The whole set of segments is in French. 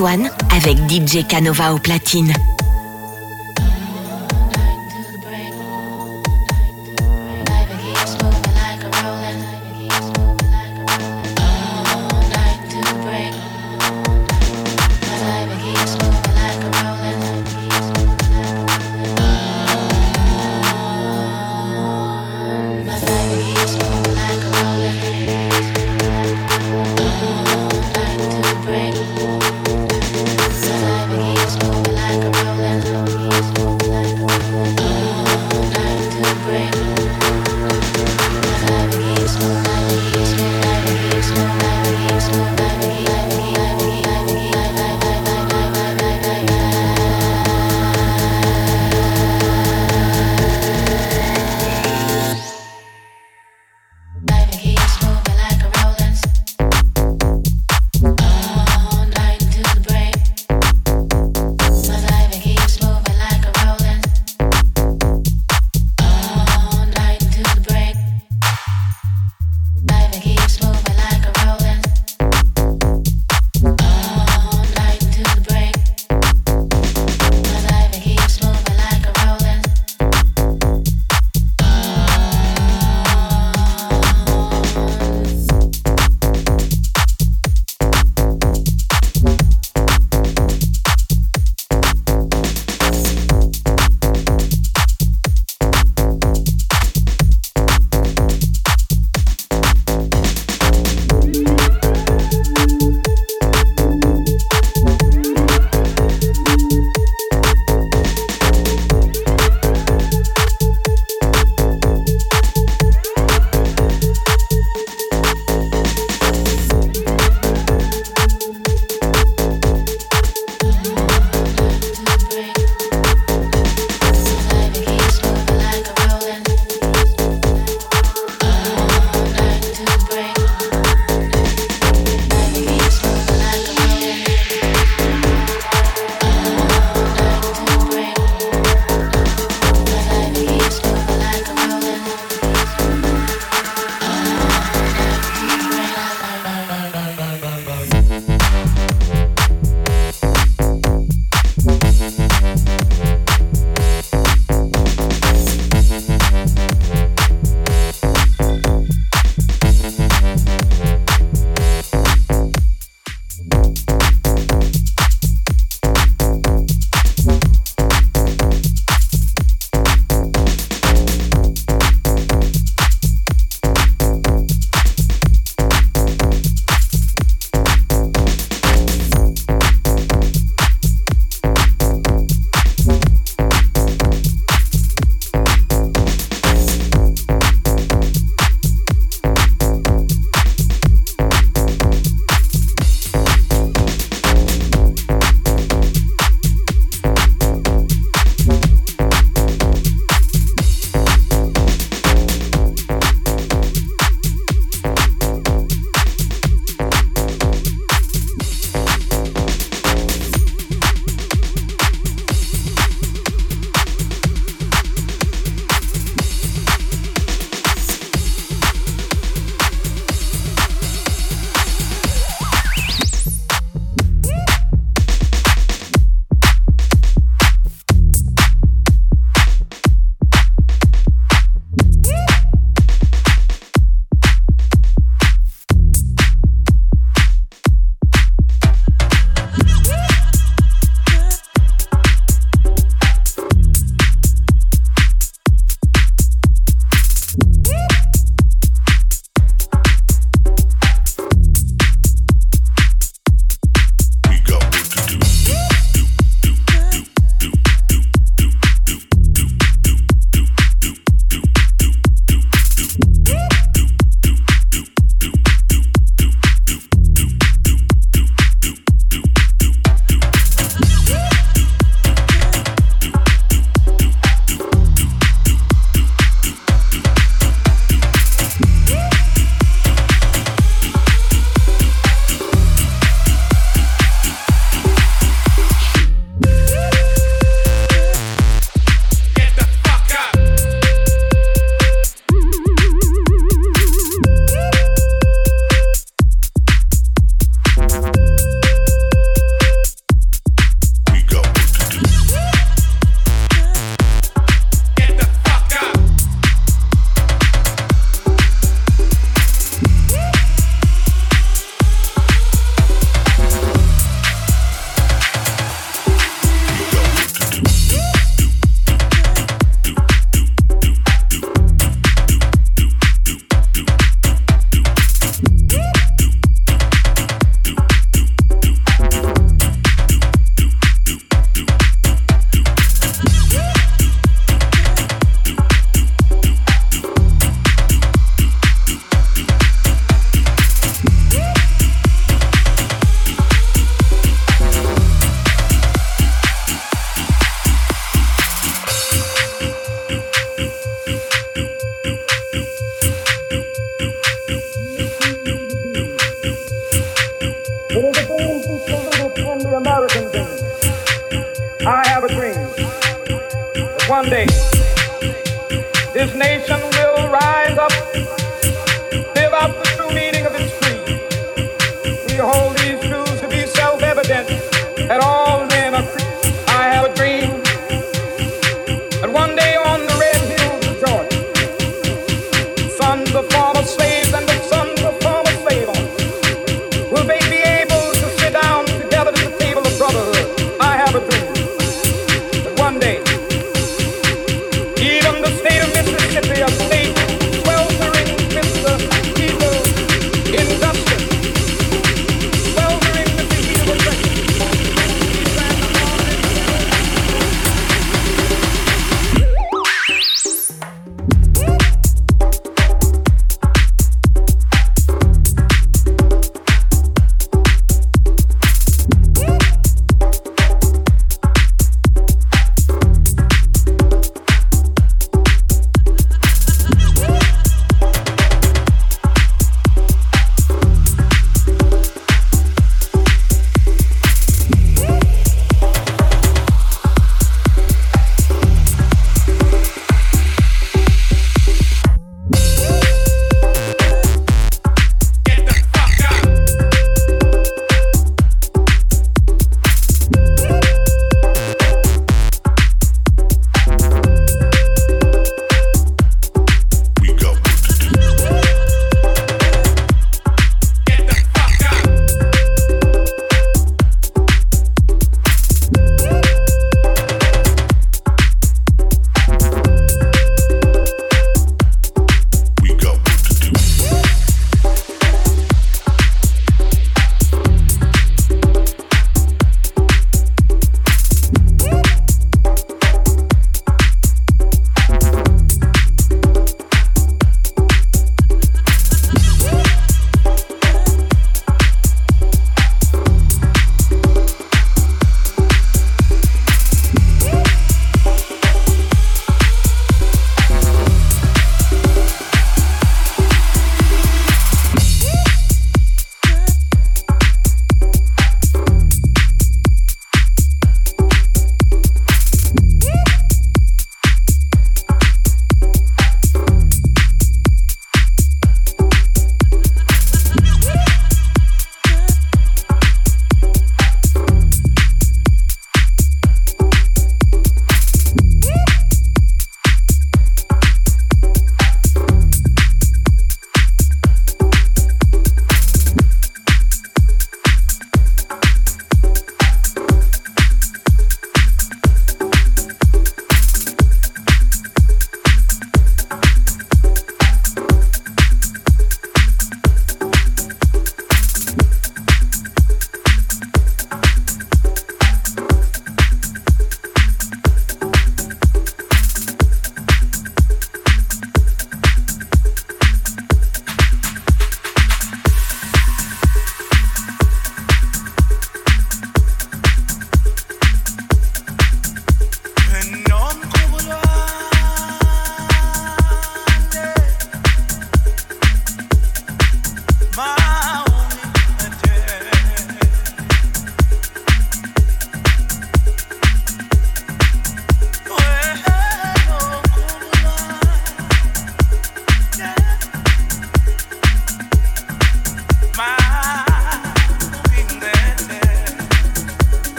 One avec DJ Canova au platine.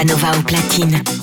Canova au platine.